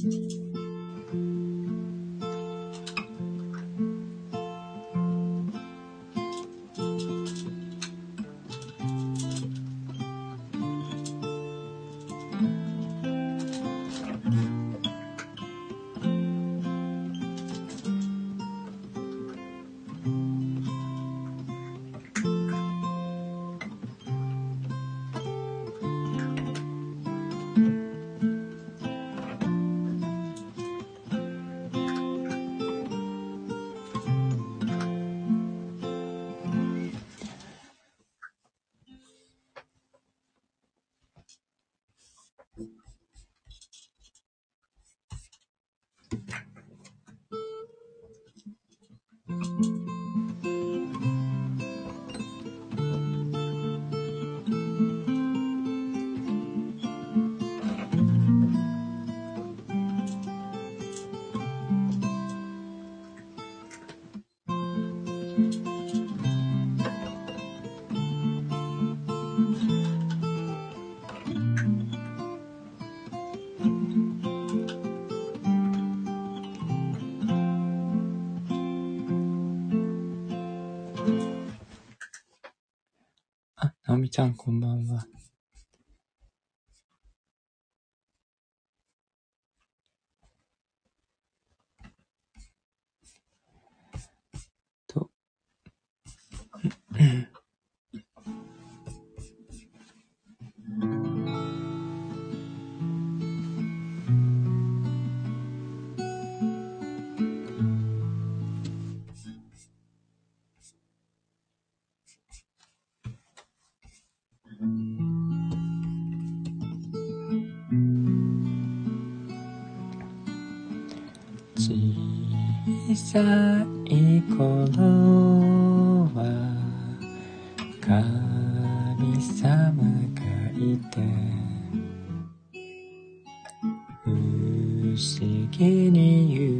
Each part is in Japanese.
あ、なみちゃん、こんばんは。さい頃は神様がいて不思議に夢を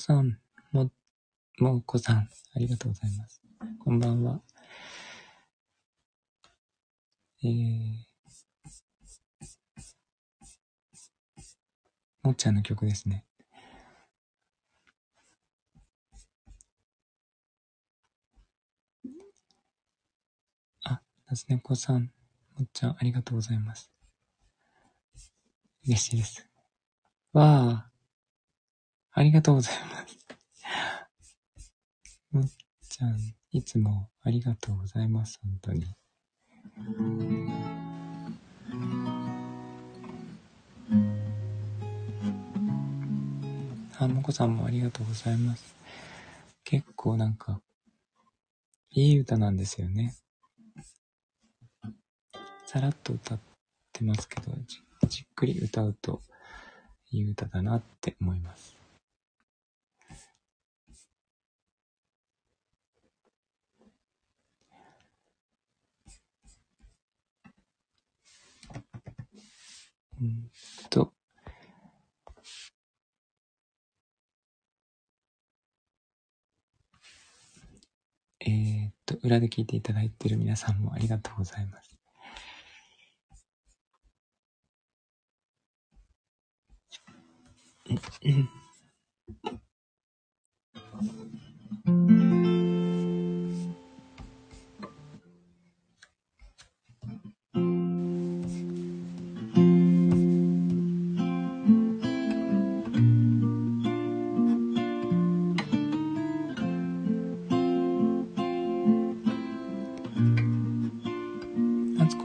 さん、も、もうこさん、ありがとうございます。こんばんは。えー、もっちゃんの曲ですね。あ、夏猫さん、もっちゃん、ありがとうございます。嬉しいです。わあ、ありがとうございます。もっちゃん、いつもありがとうございます、本当に。あ、もこさんもありがとうございます。結構なんか、いい歌なんですよね。さらっと歌ってますけど、じじっくり歌うといい歌だなって思います。うん。と、えーっと、裏で聞いていただいている皆さんもありがとうございます。夏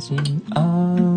dancing all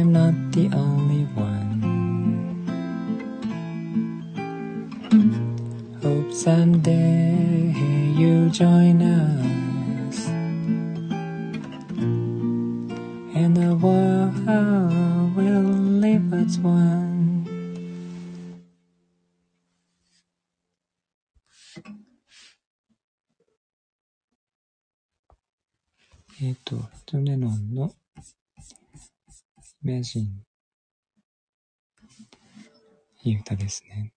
I'm not the only one. Hope someday you'll join us, Imagine いい歌ですね。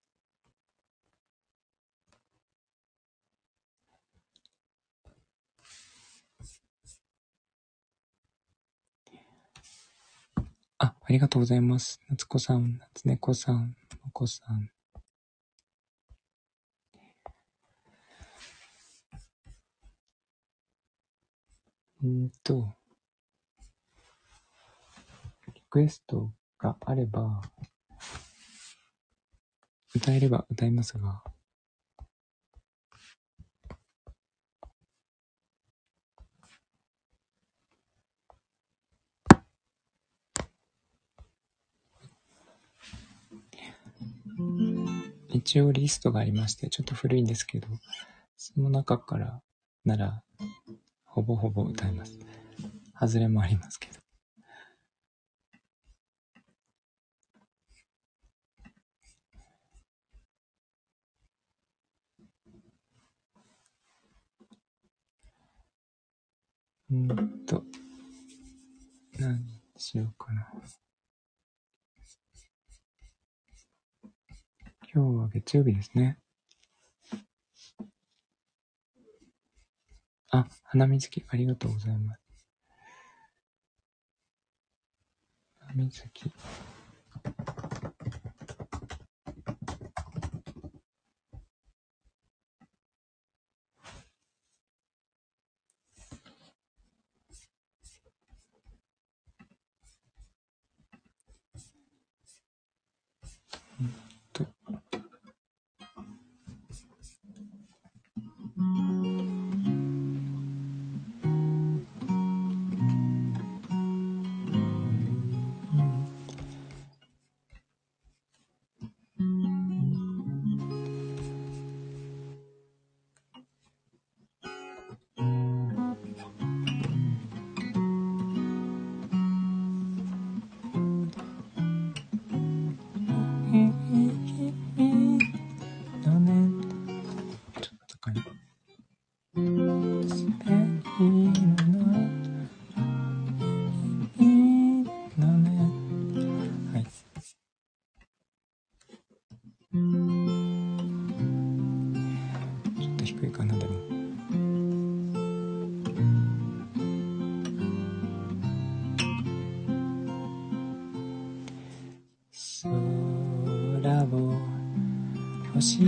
あ、ありがとうございます。夏子さん、夏猫さん、お子さん。うんと、クエストがあれば、歌えれば歌いますが、一応リストがありまして、ちょっと古いんですけど、その中からなら、ほぼほぼ歌います。外れもありますけど。うんと、何しようかな。今日は月曜日ですね。あ、花水木、ありがとうございます。花水木。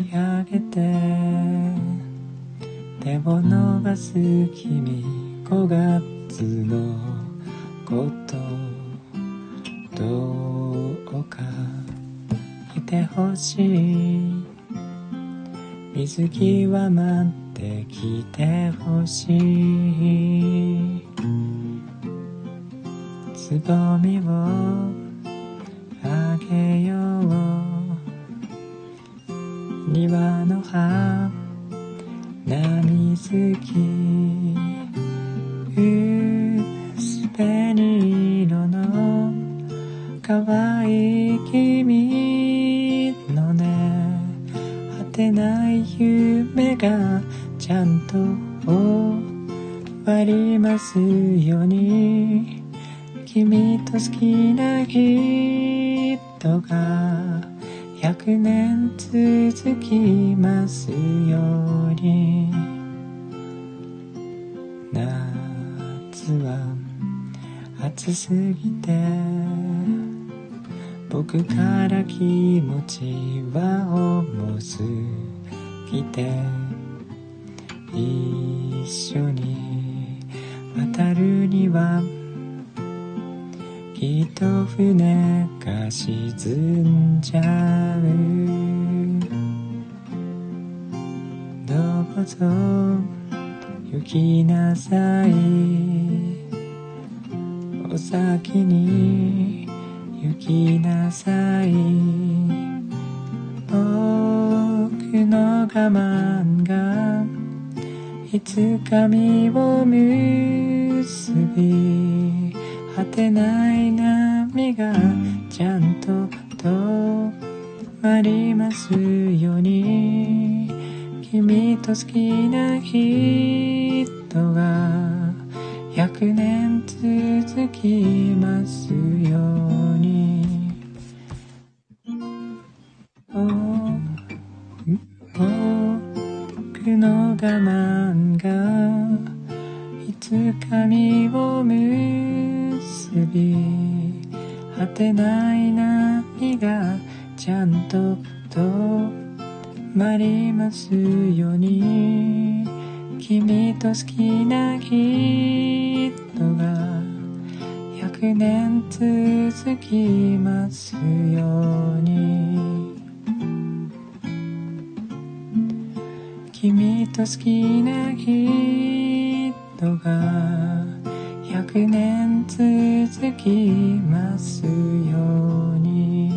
き上げて。手を伸ばす君5月のこと。どうかいてほしい。水着は待って僕から気持ちは重すぎて一緒に渡るにはきっと船が沈んじゃう。どうぞ行きなさい。先に行きなさい。僕の我慢がいつか実を結び果てない波がちゃんと止まりますように。君と好きな人が100年続きますように。僕の我慢がいつか実を結び果てない波がちゃんと止まりますように。君と好きな人が100年続きますように。君と好きな人が100年続きますように。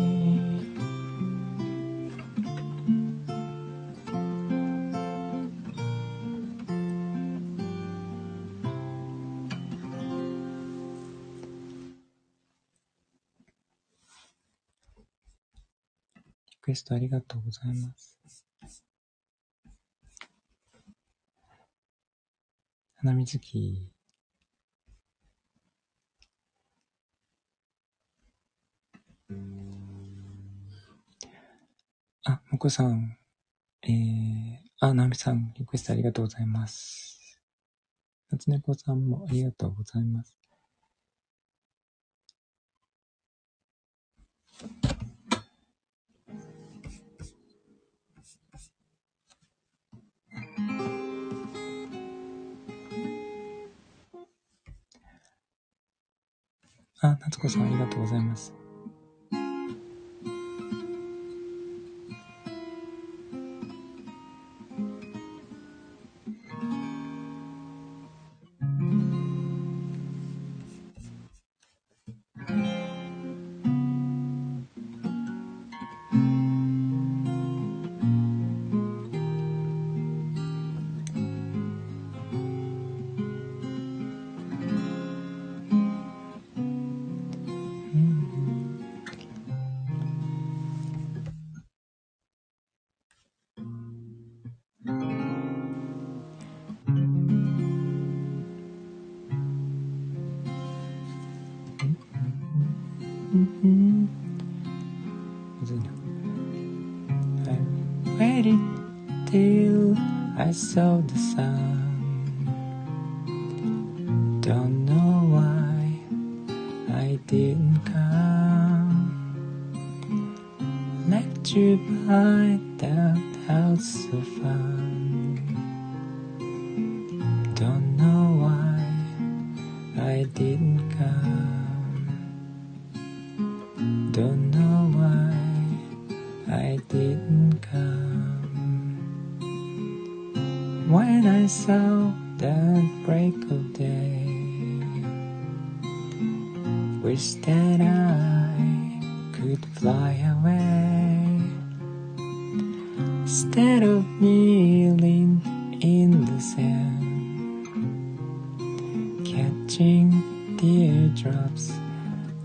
クエストありがとうございます。花水木。あ、もこさん。えー、あ、なみさん、リクエストありがとうございます。夏猫さんもありがとうございます。あ、夏子さんありがとうございます。I saw the sun.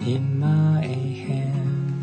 In my hand.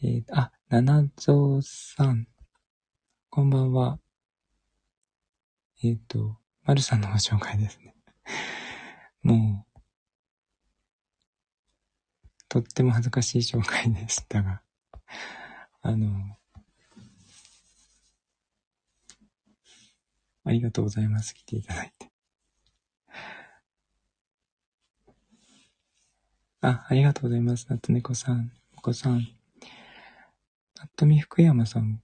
えー、あ、七蔵さん。こんばんは。えっ、ー、と、まるさんのご紹介ですね。もう、とっても恥ずかしい紹介でしたが、あの、ありがとうございます。来ていただいて。あ、ありがとうございます。夏猫さん、お子さん。なっ福山さん。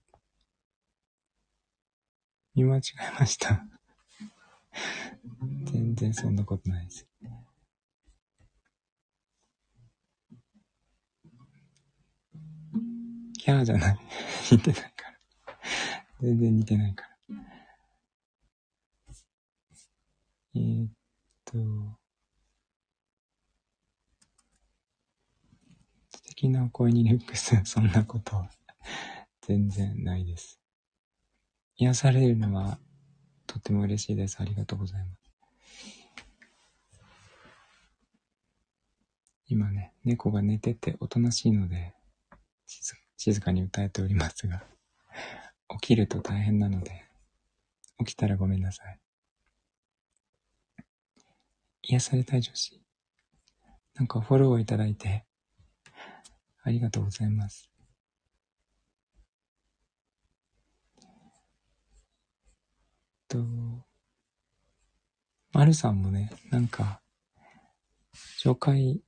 見間違えました。全然そんなことないです。キャーじゃない。似てないから。全然似てないから。えー、っと、素敵なお声にルックス、そんなことは 全然ないです。癒されるのはとっても嬉しいです。ありがとうございます。今ね、猫が寝てておとなしいので、静静かに歌えておりますが、起きると大変なので、起きたらごめんなさい。癒されたい女子。なんかフォローをいただいて、ありがとうございます。と、まるさんもね、なんか、紹介、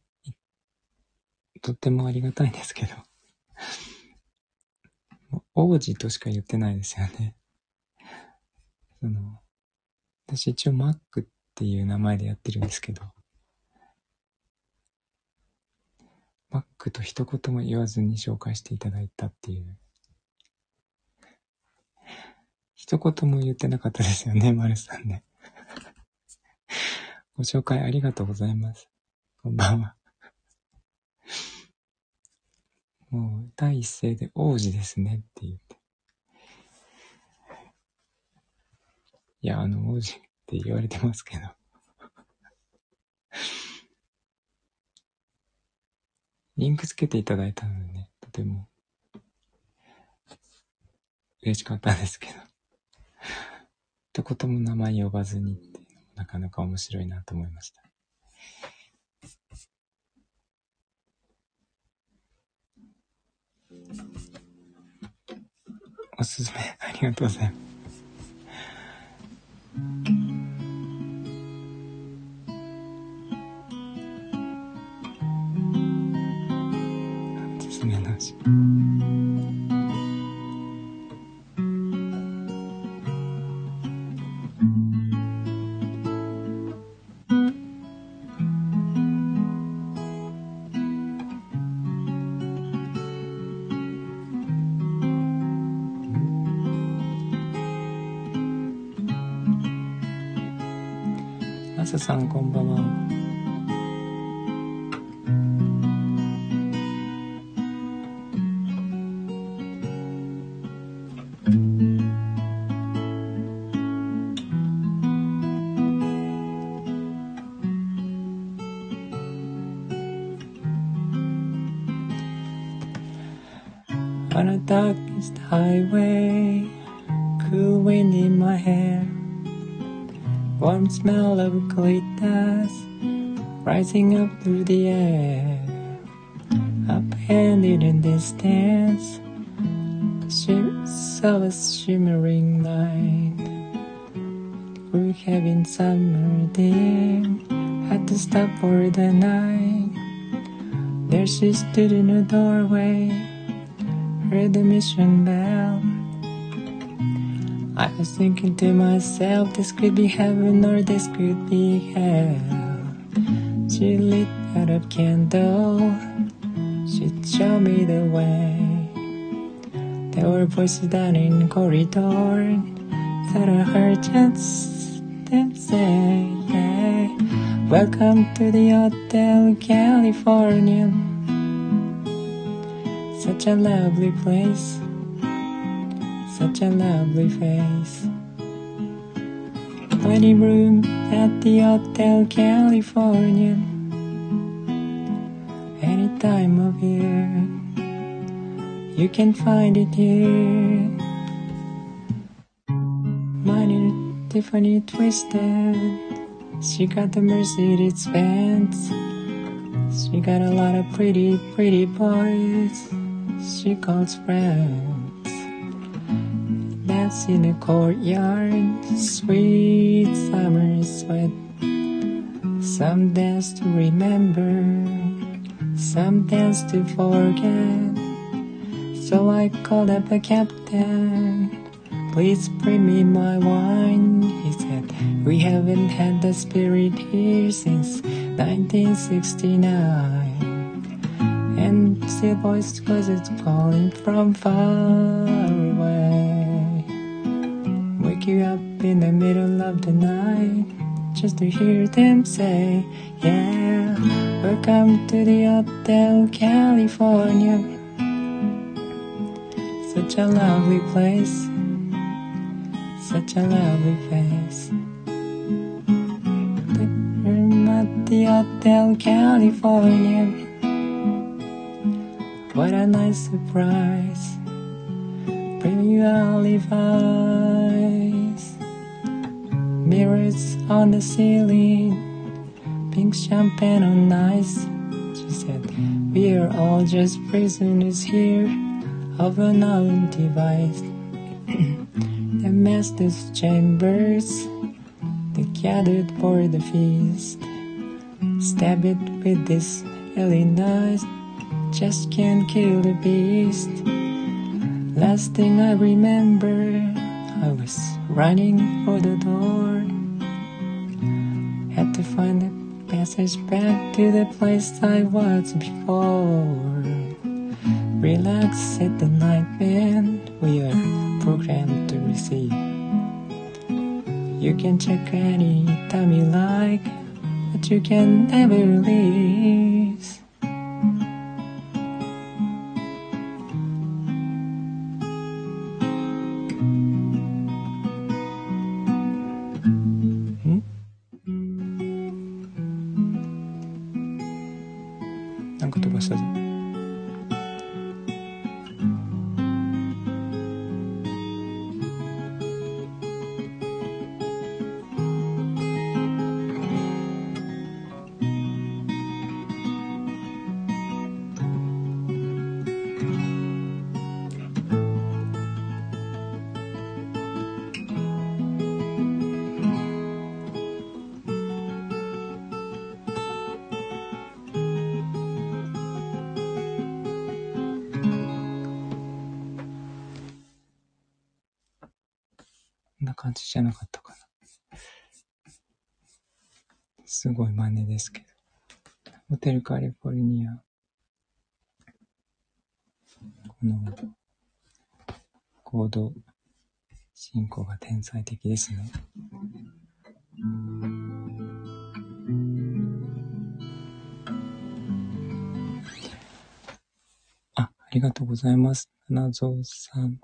とってもありがたいんですけど、王子としか言ってないですよね。その、私一応マックっていう名前でやってるんですけど、マックと一言も言わずに紹介していただいたっていう。一言も言ってなかったですよね、マルさんね。ご紹介ありがとうございます。こんばんは。もう、第一声で王子ですねって言って。いや、あの、王子って言われてますけど。リンクつけていただいたのでね、とても嬉しかったんですけど。一言も名前呼ばずにっていうのもなかなか面白いなと思いました。おすすめ、ありがとうございます。おすすめなし。さんこんばんは。On a darkest highway, Warm smell of colitas rising up through the air. Upended in distance, saw a shimmering light. We're having summer dim, had to stop for the night. There she stood in the doorway, heard the mission. I was thinking to myself, this could be heaven or this could be hell. She lit out a candle, she showed me the way. There were voices down in the corridor that I heard just them say, yeah. Welcome to the Hotel California. Such a lovely place such a lovely face. Wedding room at the Hotel California. Any time of year, you can find it here. Mine Tiffany twisted. She got the Mercedes Benz. She got a lot of pretty, pretty boys. She calls friends dance in the courtyard, sweet summer sweat. Some dance to remember, some dance to forget. So I called up the captain. Please bring me my wine, he said. We haven't had the spirit here since 1969 and the voice cause it's calling from far away. Wake you up in the middle of the night just to hear them say, Yeah, welcome to the Hotel California. Such a lovely place, such a lovely face. I'm at the Hotel California. What a nice surprise. Bring you all olive eyes. Mirrors on the ceiling. Pink champagne on ice. She said, We are all just prisoners here of an own device. the master's chambers. They gathered for the feast. Stab it with this really nice just can't kill the beast. Last thing I remember, I was running for the door. Had to find the passage back to the place I was before. Relax at the night band, we are programmed to receive. You can check any time you like, but you can never leave. ですけど。ホテルカリフォルニア。この、コード進行が天才的ですね。あ、ありがとうございます。花蔵さん、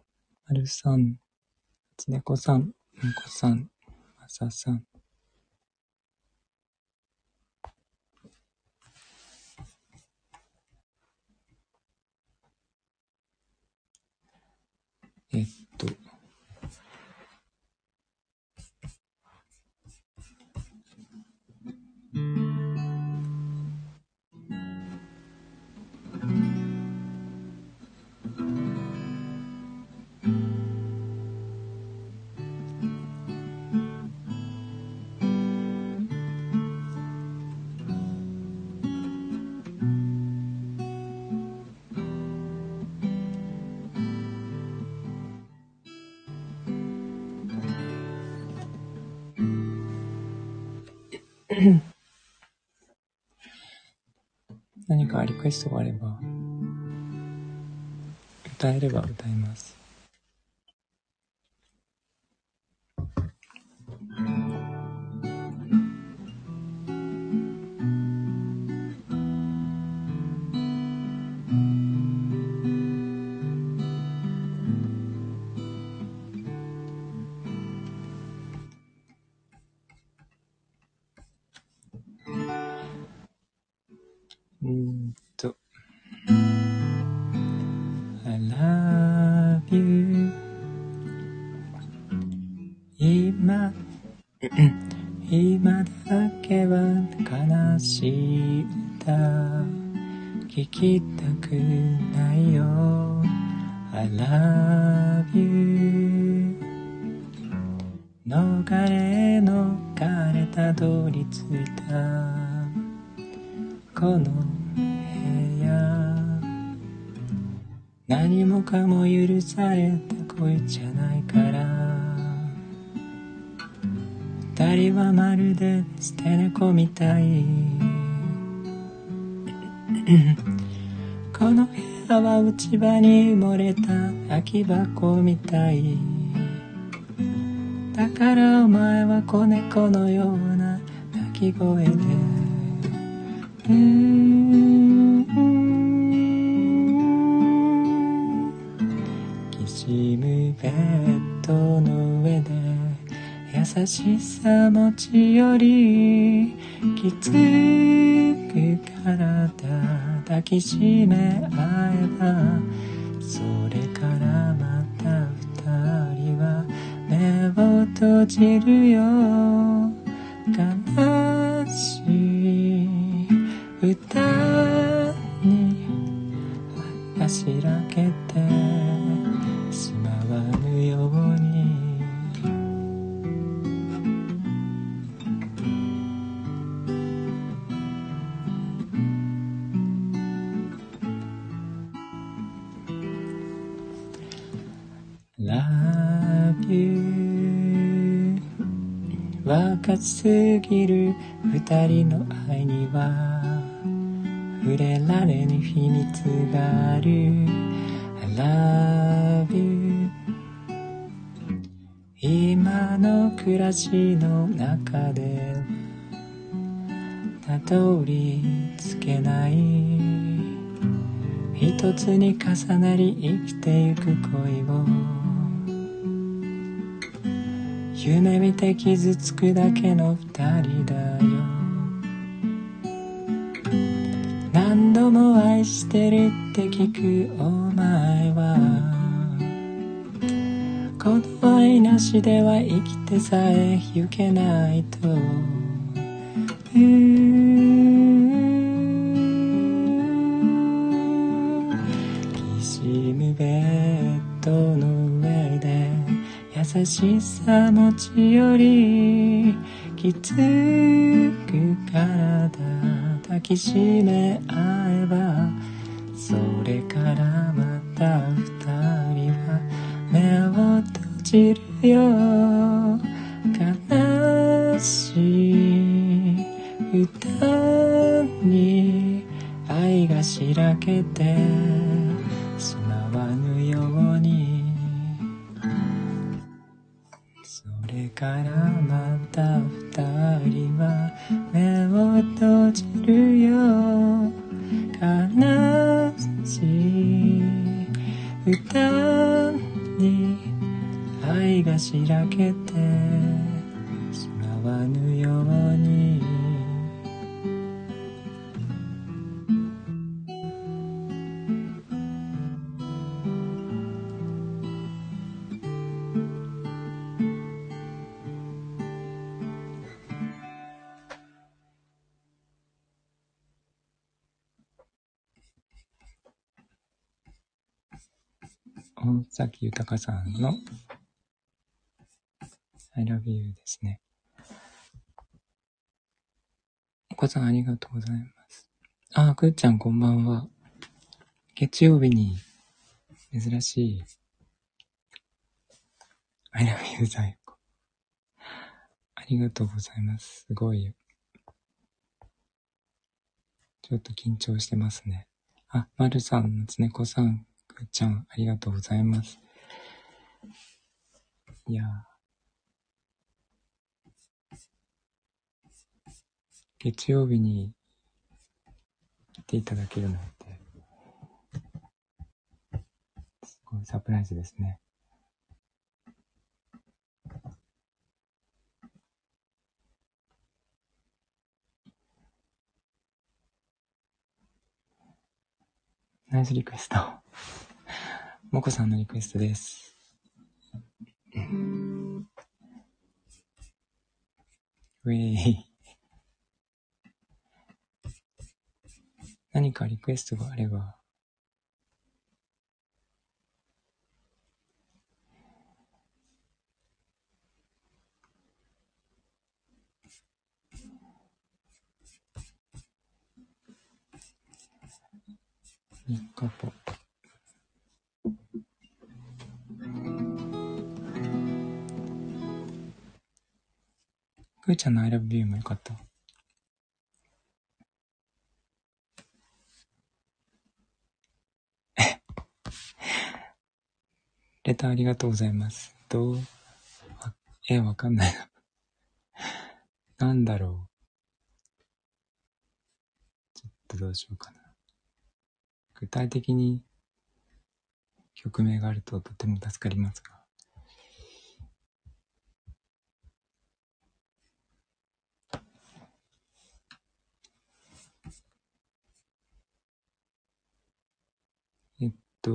丸さん、ちねこさん、んこさん、まささん。えかリクエストがあれば、歌えれば歌います。は抱きしめ合えばそれからまた二人は目を閉じるよ。悲しい。歌に走らけて。すぎる。二人の愛には触れられぬ秘密がある。I love you 今の暮らしの中でたどり着けない。一つに重なり生きてゆく恋を。夢見て傷つくだけの二人だよ。何度も愛してるって聞くお前は。この愛なしでは生きてさえゆけないと。うんしさ持ち寄りきつく体抱きしめ合えばそれからまた二人は目を閉じるよ悲しい歌に愛がしらけてからまた二人は目を閉じるよ。悲しい。歌に愛がしらけて崎豊さんの I love you ですね。お子さんありがとうございます。あ、くっちゃんこんばんは。月曜日に珍しい I love you 在庫。ありがとうございます。すごい。ちょっと緊張してますね。あ、まるさん、つねこさん、くっちゃん、ありがとうございます。いや月曜日に来ていただけるなんて、すごいサプライズですね。ナイスリクエスト。もこさんのリクエストです。うん。ウィー。何かリクエストがあれば。Couple. くーちゃんの I love you もよかった。レターありがとうございます。どう、え、わかんないな。なんだろう。ちょっとどうしようかな。具体的に曲名があるととても助かりますが。と、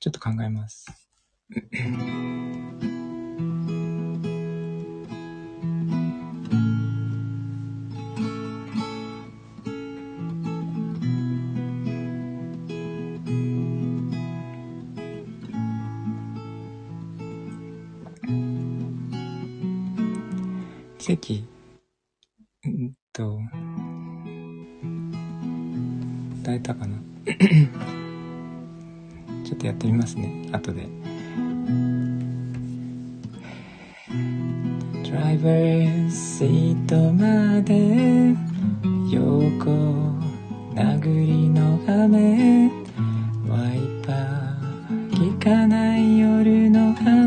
ちょっと考えます。奇跡、うんと、歌えたかな？ちょっとやってみますね、後で。ドライバーシートまで。横。殴りの雨。ワイパー。効かない夜のハ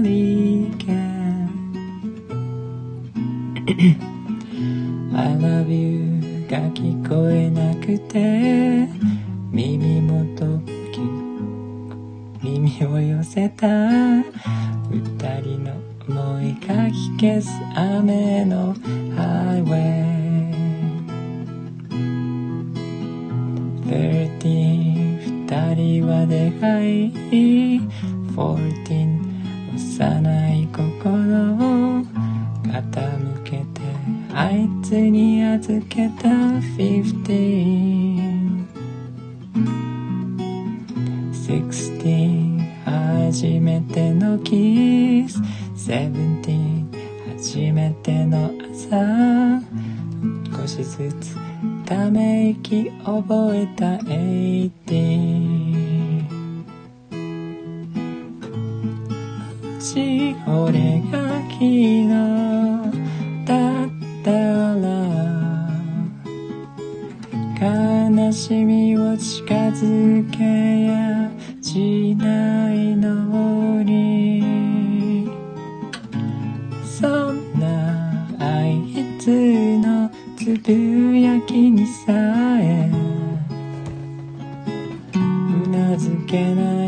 けてあいつに預けた15 16初めてのキス。17初めての朝。少しずつため息覚えた18ち俺が昨日ら悲しみを近づけやしないのに。そんなあいつのつぶやきにさえうなずけない。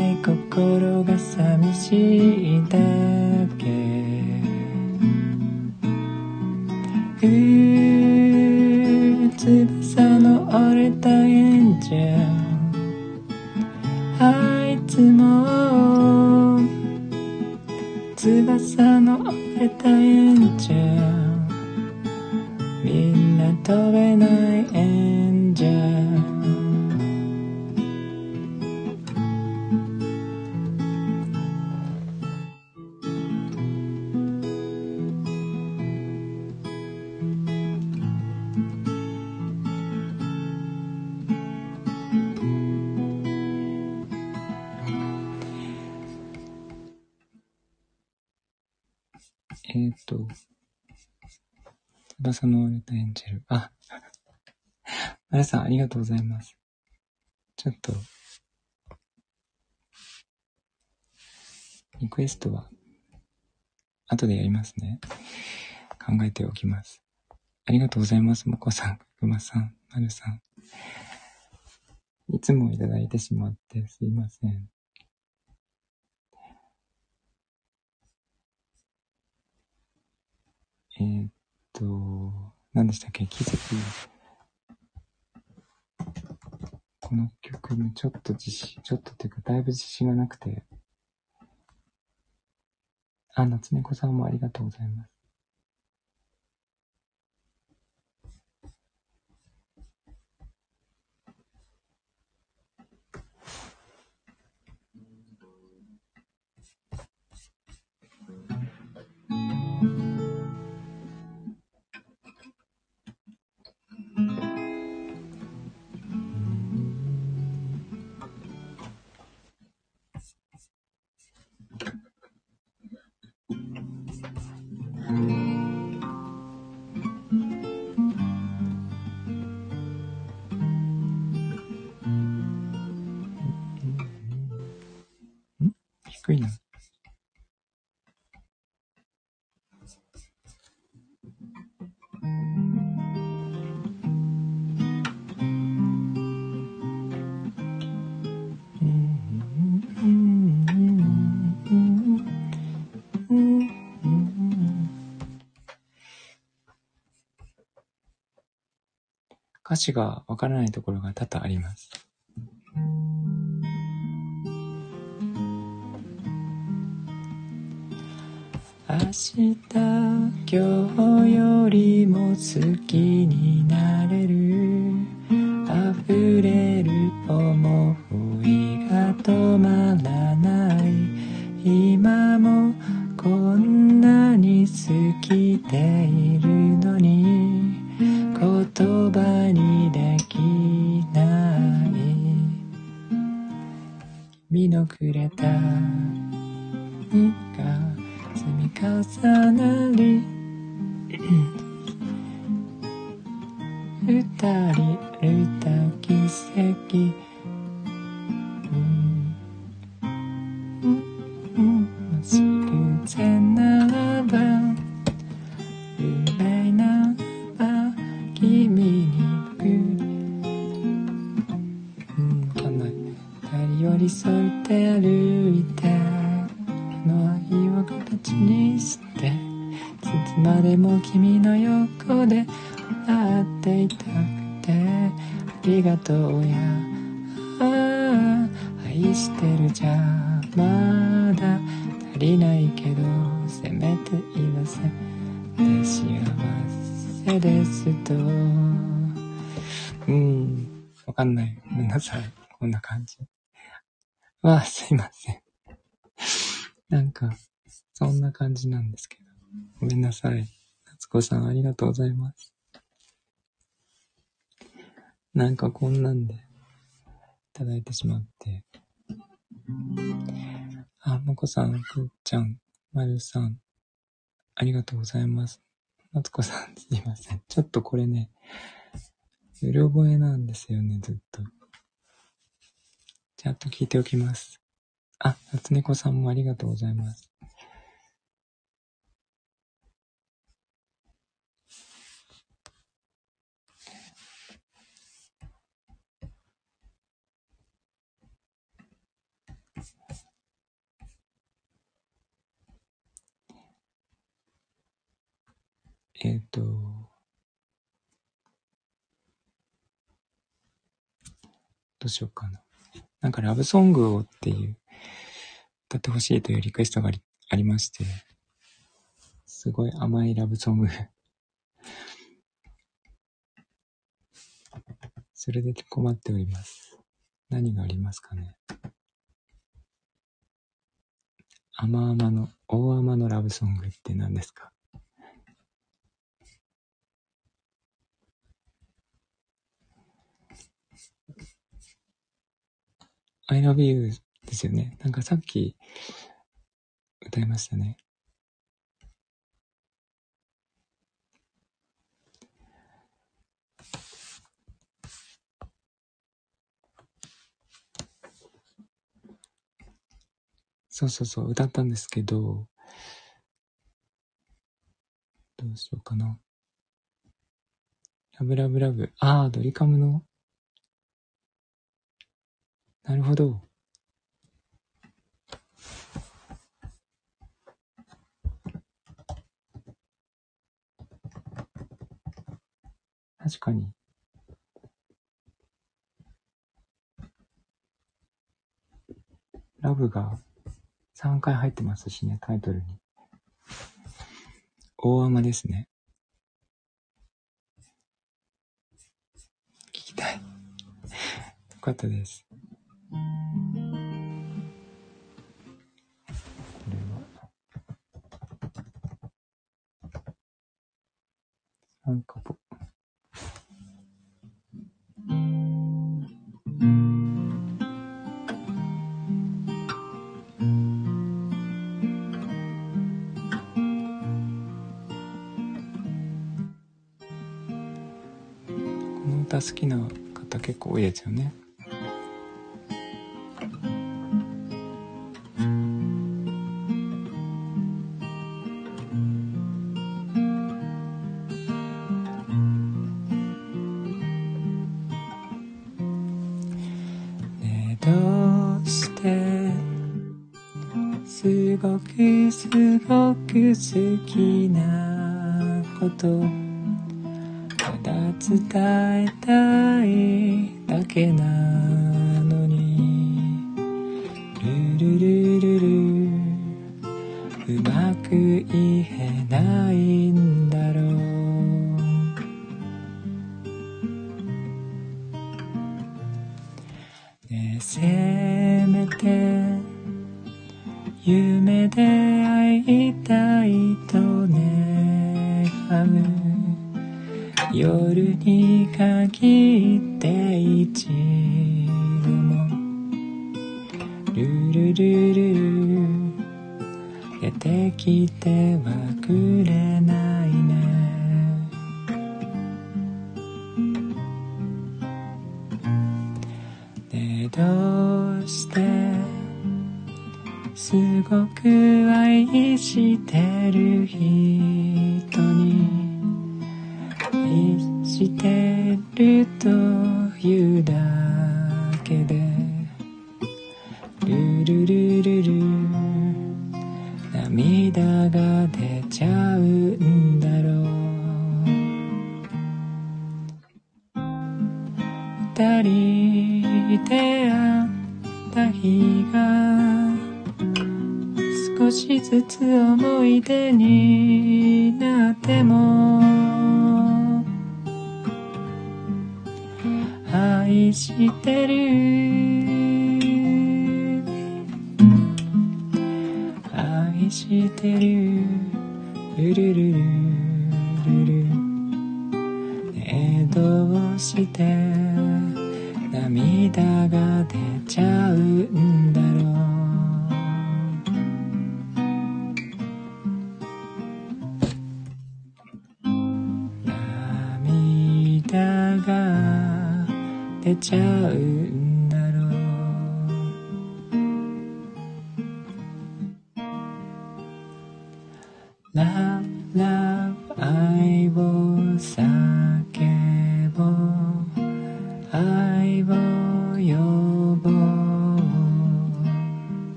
翼の折れたエンジェル。あ、皆さんありがとうございます。ちょっと、リクエストは、後でやりますね。考えておきます。ありがとうございます。もこさん、くまさん、なるさん。いつもいただいてしまってすいません。えー、っと、何でしたっけ？気づき。この曲もちょっと自信、ちょっとっていうか、だいぶ自信がなくて。あ、夏猫さんもありがとうございます。詞がわからないところが多々あります。明日今日よりも好きになれる溢れる思いが止まらない二人てしまって。あ、もこさん、くっちゃん、まるさん、ありがとうございます。まつこさん、すいません。ちょっとこれね、うる覚えなんですよね、ずっと。ちゃんと聞いておきます。あ、夏猫さんもありがとうございます。えっ、と、どうしようかな。なんかラブソングをっていう、歌ってほしいというリクエストがありありまして、すごい甘いラブソング それで困っております。何がありますかね。甘々の、大甘のラブソングって何ですか？I love you ですよね。なんかさっき歌いましたね。そうそうそう、歌ったんですけど、どうしようかな。ラブラブラブ。ああ、ドリカムのなるほど。確かに。ラブが3回入ってますしね、タイトルに。大甘ですね。聞きたい。よかったです。これは、三かぽ。この歌好きな方結構多いですよね。夜に限って一度も。ルルルル。ル出てきてはくれ。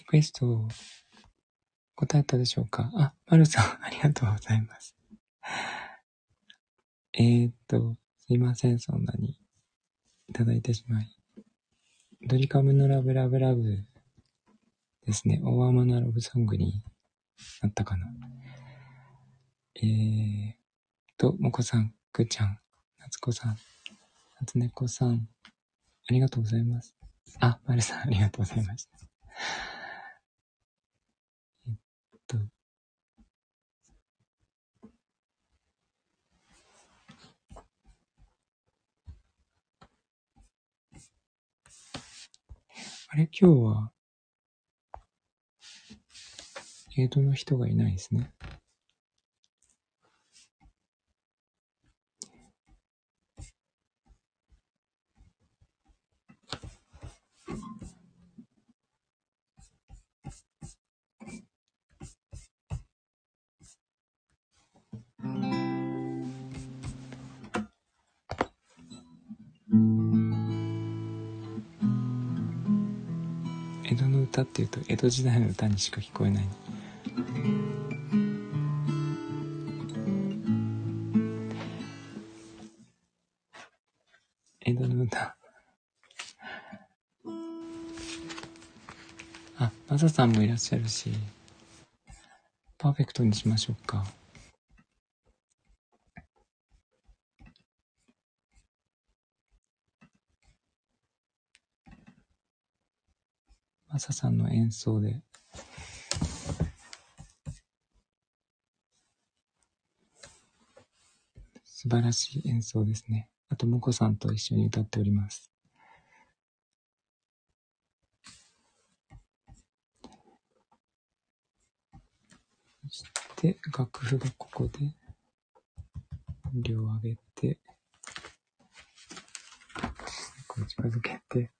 リクエスト答えたでしょうか？あ、まるさん、ありがとうございます。えー、っと、すいません、そんなにいただいてしまい。ドリカムのラブラブラブですね。大甘なラブソングになったかな。えーと、もこさん、くーちゃん、なつこさん、なつねこさん、ありがとうございます。あ、まるさん、ありがとうございました。あれ、今日は、エイドの人がいないですね。江戸の歌っていうと江戸時代の歌にしか聞こえない江戸の歌。あマサさんもいらっしゃるしパーフェクトにしましょうか。マサさんの演奏で素晴らしい演奏ですね。あと、モコさんと一緒に歌っております。そして、楽譜がここで、音量を上げて、こう近づけて、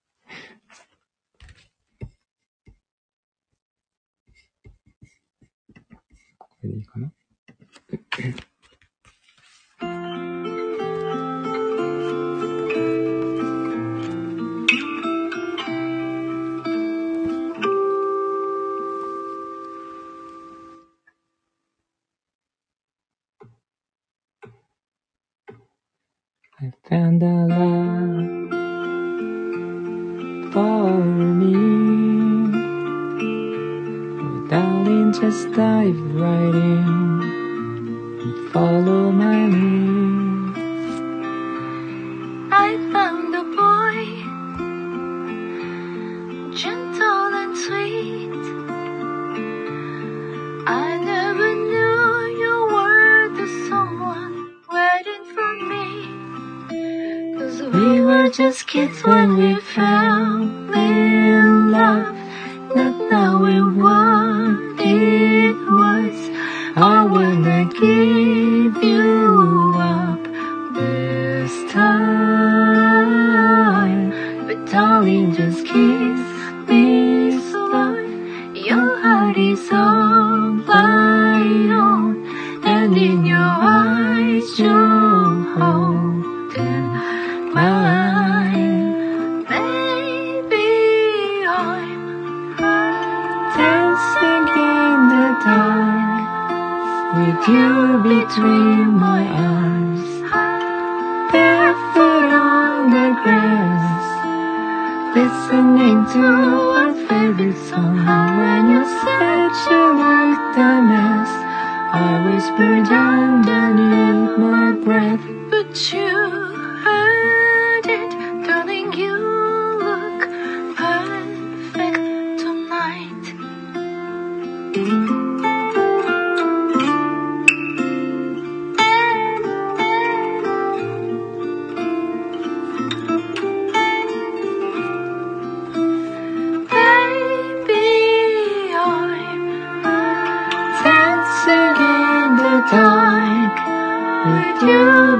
れでいいかな。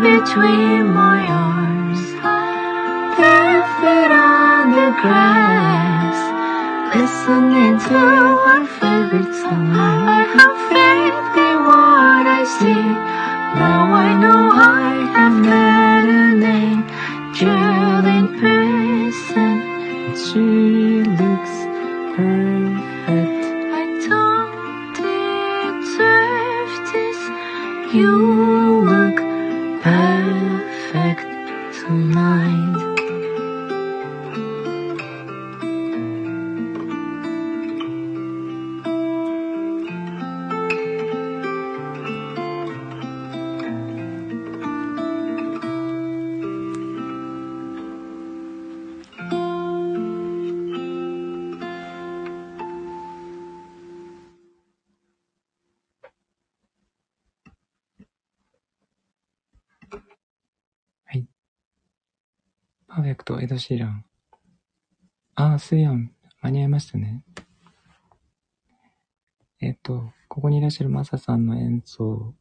Between my arms. Barefoot on the grass, listening to our favorite song. I have faith in what I see. Now I know I have met a name, Jill ド・シーラン。ああ、スイアン、間に合いましたね。えっと、ここにいらっしゃるマサさんの演奏、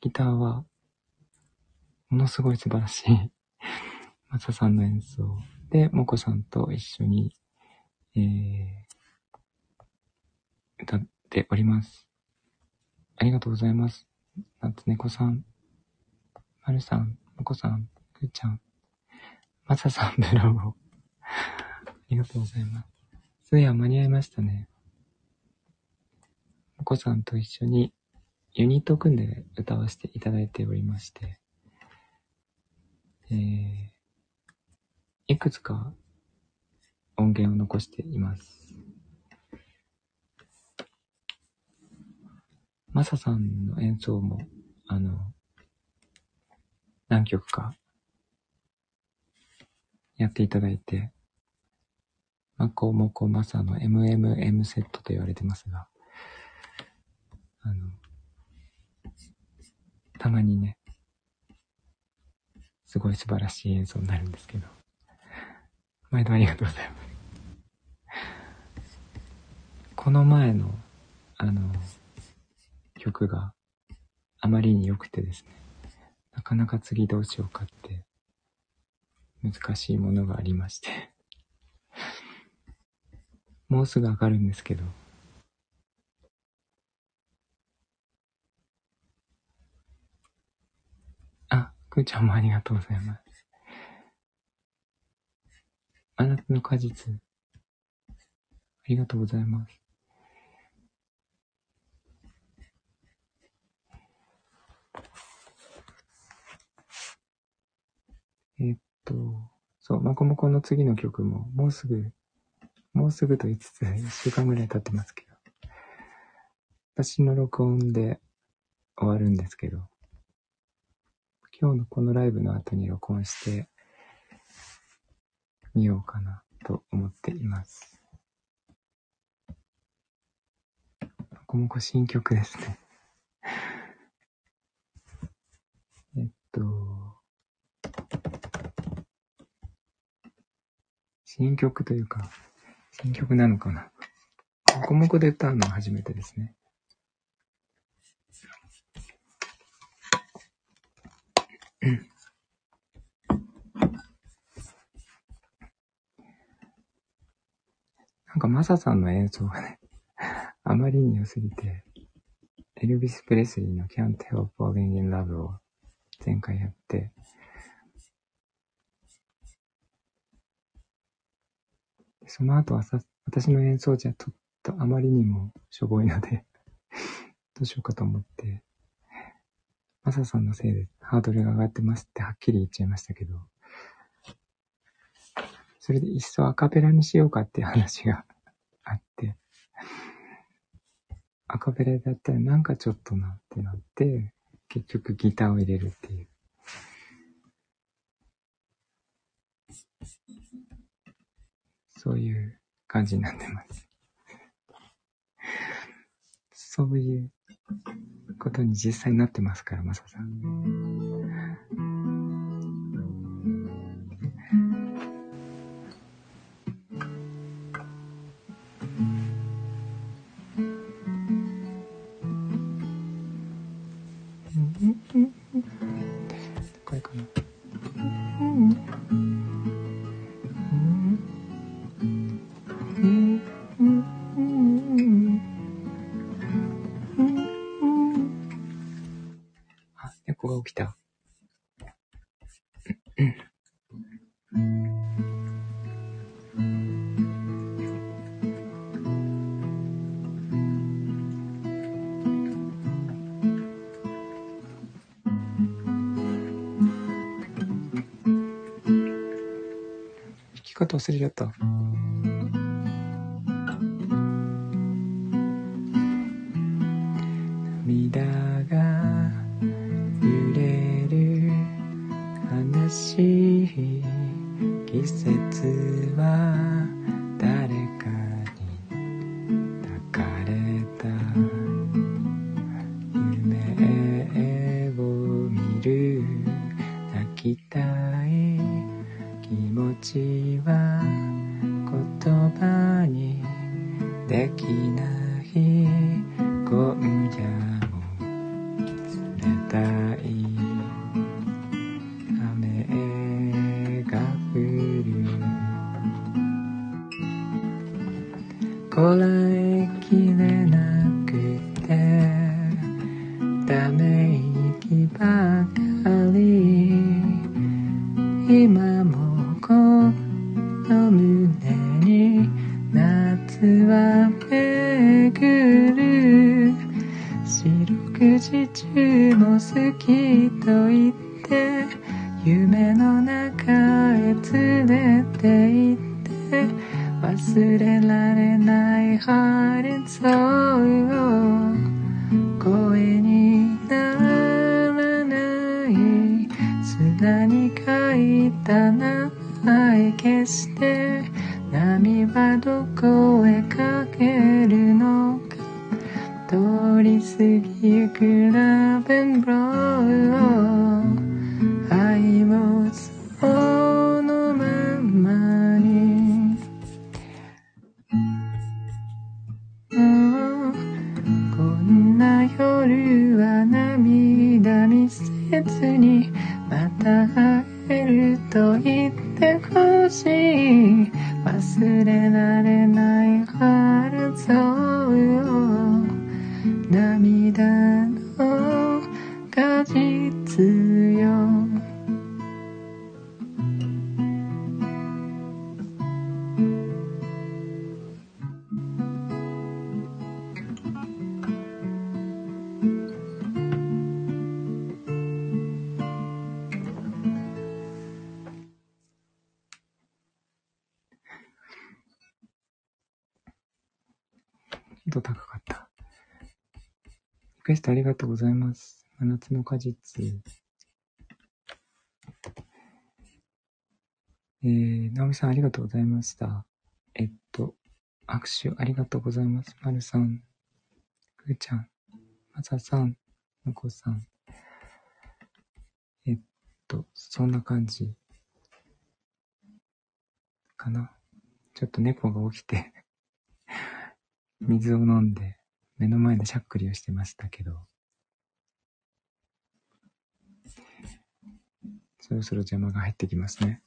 ギターは、ものすごい素晴らしい。マサさんの演奏。で、モコさんと一緒に、えー、歌っております。ありがとうございます。夏猫さん、まるさん、モコさん、くーちゃん、マサさん、ブラボー。ありがとうございます。そういや、間に合いましたね。モコさんと一緒にユニットを組んで歌わせていただいておりまして、えー、いくつか音源を残しています。マサさんの演奏も、あの、何曲かやっていただいて、マコモコマサの MMM セットと言われてますが、あの、たまにね、すごい素晴らしい演奏になるんですけど、毎度ありがとうございます。この前の、あの、曲があまりに良くてですね、なかなか次どうしようかって難しいものがありまして もうすぐ上がるんですけど。あ、くーちゃんもありがとうございます。あなたの果実。ありがとうございます。えっとそう、まこもこの次の曲も、もうすぐ、もうすぐと言いつつ、一週間ぐらい経ってますけど、私の録音で終わるんですけど、今日のこのライブの後に録音してみようかなと思っています。まこもこ新曲ですね。えっと、新曲というか、新曲なのかな。もこもこで歌うのは初めてですね。なんかマサさんの演奏がね、あまりに良すぎて、エルビス・プレスリーの Can't Help Falling in Love を前回やって、その後はさ、私の演奏じゃちょっとあまりにもしょぼいので、どうしようかと思って、マサさんのせいでハードルが上がってますってはっきり言っちゃいましたけど、それでいっそアカペラにしようかっていう話が あって、アカペラだったらなんかちょっとなってなって、結局ギターを入れるっていう。そういう感じになってます。そういうことに実際になってますから、マサさん。起きた。弾き方忘れちゃった。胸に夏はめぐる。四六時中も好きと言ってリクエストありがとうございます。真夏の果実。えー、直美さんありがとうございました。えっと、握手ありがとうございます。まるさん、くーちゃん、まささん、のこさん。えっと、そんな感じ。かな。ちょっと猫が起きて、水を飲んで、目の前でしゃっくりをしてましたけど、そろそろ邪魔が入ってきますね。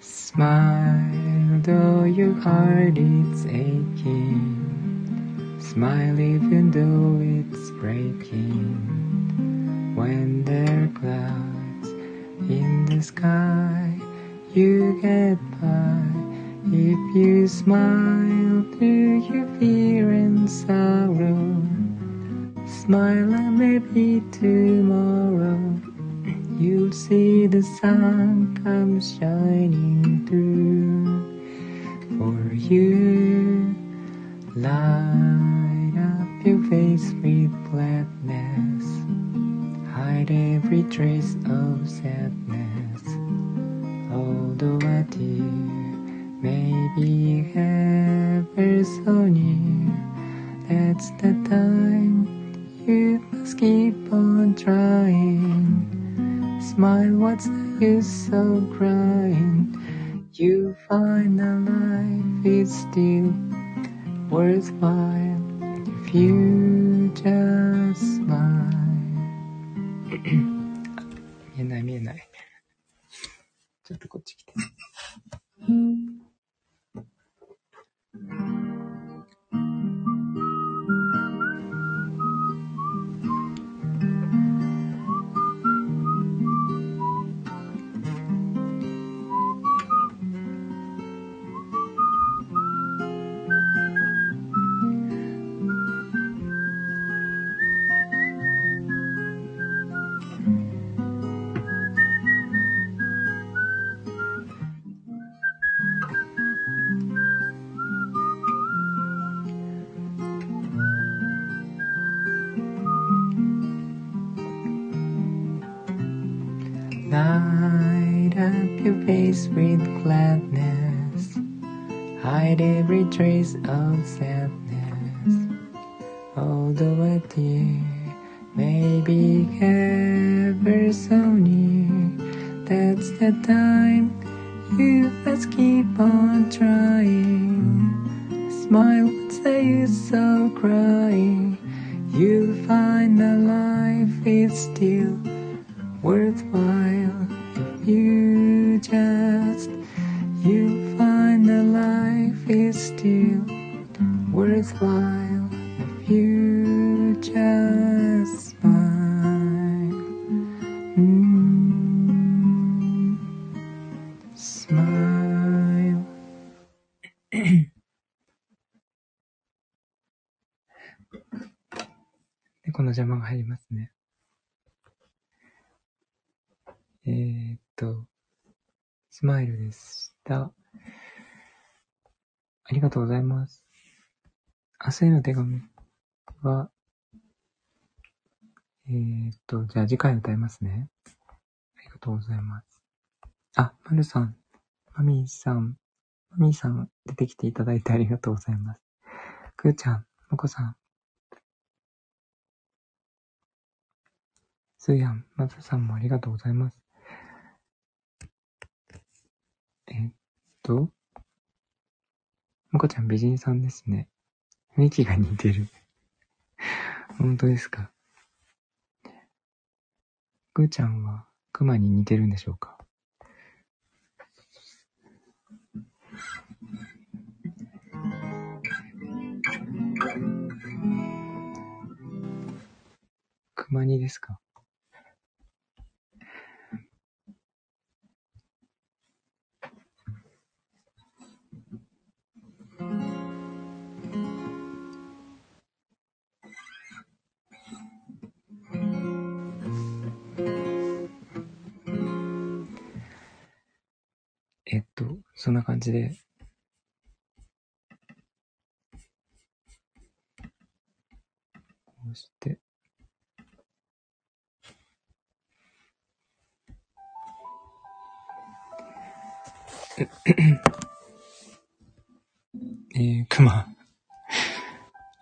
Smile though your heart is aching. Smile even though it's breaking. When there are clouds in the sky, you get by. If you smile your face with gladness. Hide every trace of sadness. Although a tear may be ever so near, that's the time you must keep on trying. Smile, what's the use of crying? You'll find that life is still worthwhile if you just you find that life is still worthwhile if you just smile Mm, smile でこの邪魔が入りますねえー、っと、スマイルでした。ありがとうございます。明日への手紙は、えー、っと、じゃあ次回歌いますね。ありがとうございます。あ、まるさん、まみーさん、まみーさん出てきていただいてありがとうございます。くーちゃん、もこさん、すーやん、まささんもありがとうございます。えっと、もこちゃん美人さんですね。雰囲気が似てる。本当ですか？くーちゃんはクマに似てるんでしょうか？クマにですか？えっと、そんな感じで、こうして、えー、くま。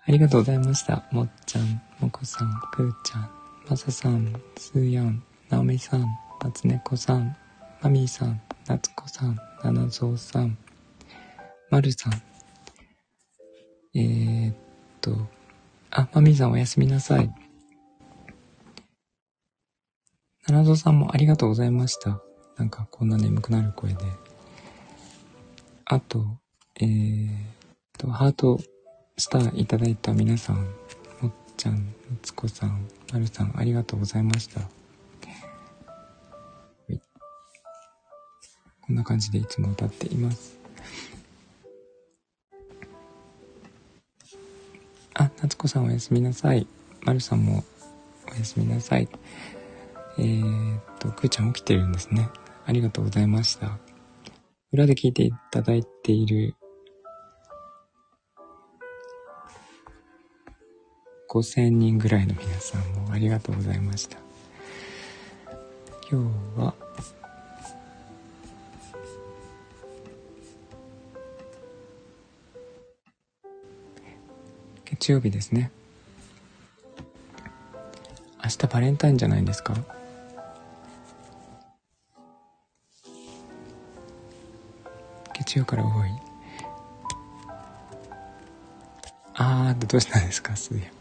ありがとうございました。もっちゃん、もこさん、くーちゃん、まささん、すーやん、なおみさん、なつねこさん、まみーさん、なつこさん、ななぞうさん、まるさん。えー、っと、あ、まみさんおやすみなさい。ななぞうさんもありがとうございました。なんかこんな眠くなる声で。あと、えー、っと、ハートスターいただいた皆さん、もっちゃん、みつこさん、まるさん、ありがとうございました。こんな感じでいつも歌っています。あ、夏子さんおやすみなさい。まるさんもおやすみなさい。えー、っと、くーちゃん起きてるんですね。ありがとうございました。裏で聞いていただいている5000人ぐらいの皆さんもありがとうございました。今日は、月曜日ですね。明日バレンタインじゃないですか？月曜から多い。あー、どうしたんですか？そういえ。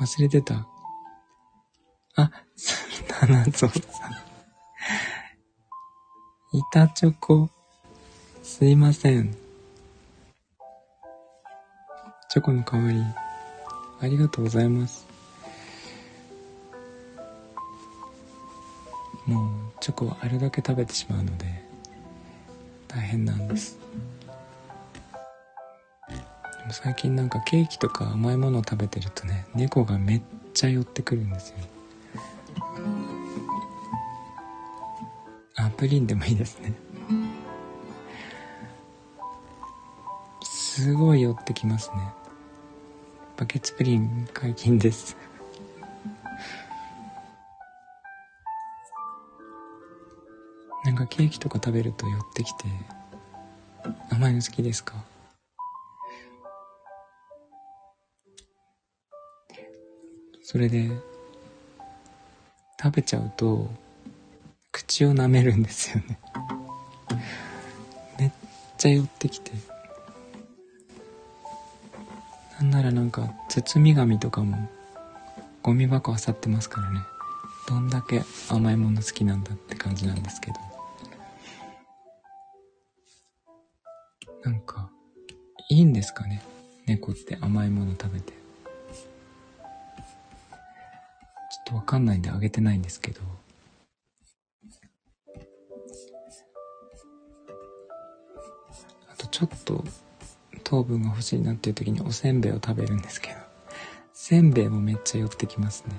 忘れてた。あ、七蔵さん。板チョコ。すいません。チョコの代わり。ありがとうございます。もう、チョコはあれだけ食べてしまうので、大変なんです。でも最近なんかケーキとか甘いものを食べてるとね、猫がめっちゃ寄ってくるんですよ。あ、プリンでもいいですね。すごい寄ってきますね。バケツプリン解禁です。なんかケーキとか食べると寄ってきて、甘いの好きですか？それで、食べちゃうと、口を舐めるんですよね。めっちゃ寄ってきて。なんならなんか、包み紙とかも、ゴミ箱漁ってますからね。どんだけ甘いもの好きなんだって感じなんですけど。なんか、いいんですかね？猫って甘いもの食べて。ちょっとわかんないんであげてないんですけど。あとちょっと糖分が欲しいなっていう時におせんべいを食べるんですけど。せんべいもめっちゃ寄ってきますね。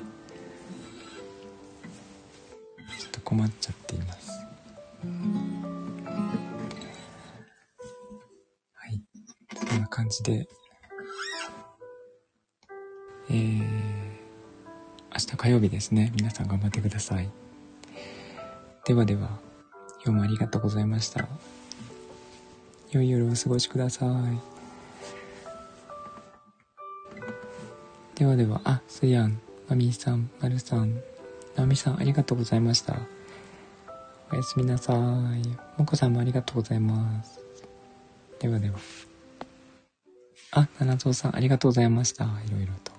ちょっと困っちゃっています。はい。そんな感じで、えー、明日火曜日ですね。皆さん頑張ってください。ではでは、今日もありがとうございました。良い夜をお過ごしください。ではでは、あ、すやん、まみーさん、まるさん、なおみさん、ありがとうございました。おやすみなさい。もこさんもありがとうございます。ではでは。あ、ななぞうさん、ありがとうございました。いろいろと。